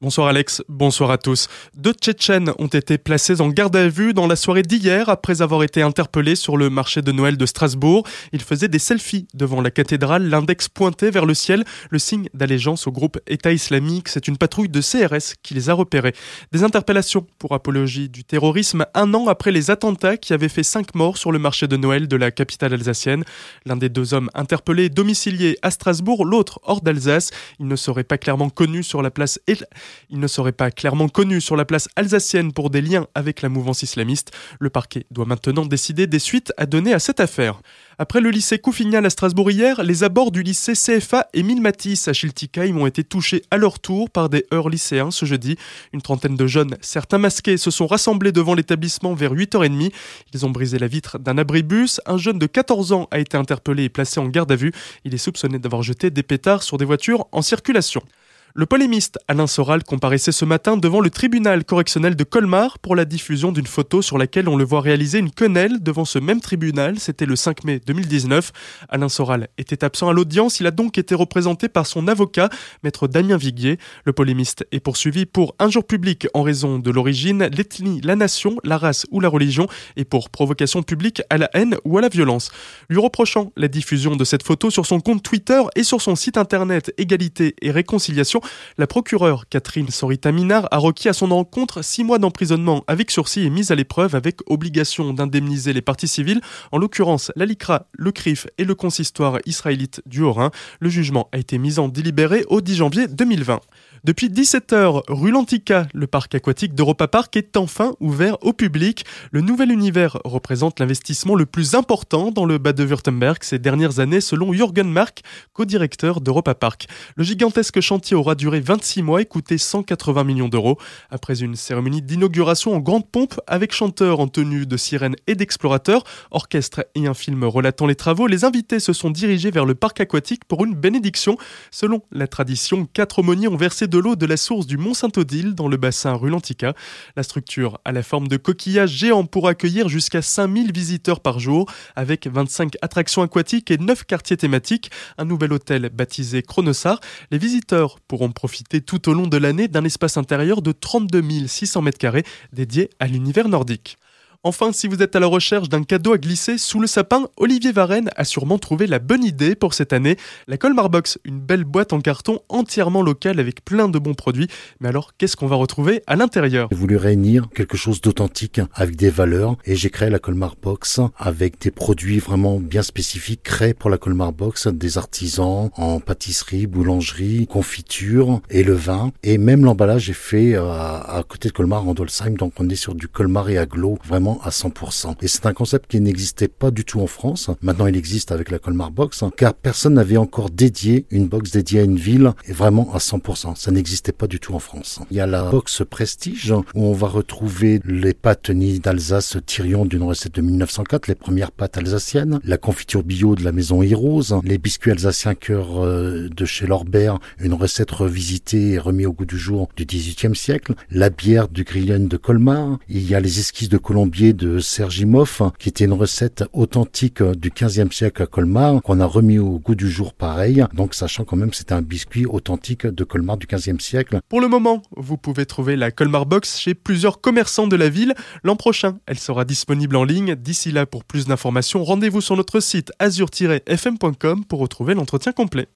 Bonsoir Alex, bonsoir à tous. Deux Tchétchènes ont été placés en garde à vue dans la soirée d'hier après avoir été interpellés sur le marché de Noël de Strasbourg. Ils faisaient des selfies devant la cathédrale, l'index pointé vers le ciel, le signe d'allégeance au groupe État islamique. C'est une patrouille de CRS qui les a repérés. Des interpellations pour apologie du terrorisme un an après les attentats qui avaient fait cinq morts sur le marché de Noël de la capitale alsacienne. L'un des deux hommes interpellés domicilié à Strasbourg, l'autre hors d'Alsace. Il ne serait pas clairement connu sur la place il ne serait pas clairement connu sur la place alsacienne pour des liens avec la mouvance islamiste. Le parquet doit maintenant décider des suites à donner à cette affaire. Après le lycée Couffignal à Strasbourg hier, les abords du lycée CFA Émile Matisse à Schiltigheim ont été touchés à leur tour par des heurts lycéens ce jeudi. Une trentaine de jeunes, certains masqués, se sont rassemblés devant l'établissement vers 8h30. Ils ont brisé la vitre d'un abribus. Un jeune de 14 ans a été interpellé et placé en garde à vue. Il est soupçonné d'avoir jeté des pétards sur des voitures en circulation. Le polémiste Alain Soral comparaissait ce matin devant le tribunal correctionnel de Colmar pour la diffusion d'une photo sur laquelle on le voit réaliser une quenelle devant ce même tribunal. C'était le 5 mai 2019. Alain Soral était absent à l'audience. Il a donc été représenté par son avocat, maître Damien Viguier. Le polémiste est poursuivi pour injure public en raison de l'origine, l'ethnie, la nation, la race ou la religion et pour provocation publique à la haine ou à la violence. Lui reprochant la diffusion de cette photo sur son compte Twitter et sur son site internet Égalité et Réconciliation, la procureure Catherine Sorita-Minard a requis à son encontre six mois d'emprisonnement avec sursis et mise à l'épreuve avec obligation d'indemniser les parties civiles, en l'occurrence la LICRA, le CRIF et le consistoire israélite du Haut-Rhin. Le jugement a été mis en délibéré au 10 janvier 2020. Depuis 17h, rue Lantica, le parc aquatique d'Europa Park est enfin ouvert au public. Le nouvel univers représente l'investissement le plus important dans le Bade-Württemberg ces dernières années selon Jürgen Mark, co-directeur d'Europa Park. Le gigantesque chantier aura duré 26 mois et coûté 180 millions d'euros. Après une cérémonie d'inauguration en grande pompe avec chanteurs en tenue de sirène et d'explorateurs, orchestre et un film relatant les travaux, les invités se sont dirigés vers le parc aquatique pour une bénédiction. Selon la tradition, quatre aumôniers ont versé de l'eau de la source du Mont Saint-Odile dans le bassin Rulantica. La structure a la forme de coquillage géant pour accueillir jusqu'à 5000 visiteurs par jour avec 25 attractions aquatiques et 9 quartiers thématiques. Un nouvel hôtel baptisé Chronosar. Les visiteurs pourront profiter tout au long de l'année d'un espace intérieur de 32 600 m2 dédié à l'univers nordique. Enfin, si vous êtes à la recherche d'un cadeau à glisser sous le sapin, Olivier Varenne a sûrement trouvé la bonne idée pour cette année. La Colmar Box, une belle boîte en carton entièrement locale avec plein de bons produits. Mais alors, qu'est-ce qu'on va retrouver à l'intérieur? J'ai voulu réunir quelque chose d'authentique avec des valeurs et j'ai créé la Colmar Box avec des produits vraiment bien spécifiques créés pour la Colmar Box, des artisans en pâtisserie, boulangerie, confiture et le vin. Et même l'emballage est fait euh, à, côté de Colmar en Dolsheim, donc on est sur du Colmar et aglo, vraiment à 100%. Et c'est un concept qui n'existait pas du tout en France. Maintenant, il existe avec la Colmar Box, car personne n'avait encore dédié une box dédiée à une ville et vraiment à 100%. Ça n'existait pas du tout en France. Il y a la box Prestige où on va retrouver les pâtes nies d'Alsace Tyrion d'une recette de 1904, les premières pâtes alsaciennes, la confiture bio de la maison Hirose, les biscuits alsaciens cœur euh, de chez Lorbert, une recette revisitée et remise au goût du jour du XVIIIe siècle, la bière du Grillen de Colmar, il y a les esquisses de Colombie de Sergimov, qui était une recette authentique du 15e siècle à Colmar, qu'on a remis au goût du jour pareil, donc sachant quand même que c'était un biscuit authentique de Colmar du 15e siècle. Pour le moment, vous pouvez trouver la Colmar Box chez plusieurs commerçants de la ville. L'an prochain, elle sera disponible en ligne. D'ici là, pour plus d'informations, rendez-vous sur notre site azur-fm.com pour retrouver l'entretien complet.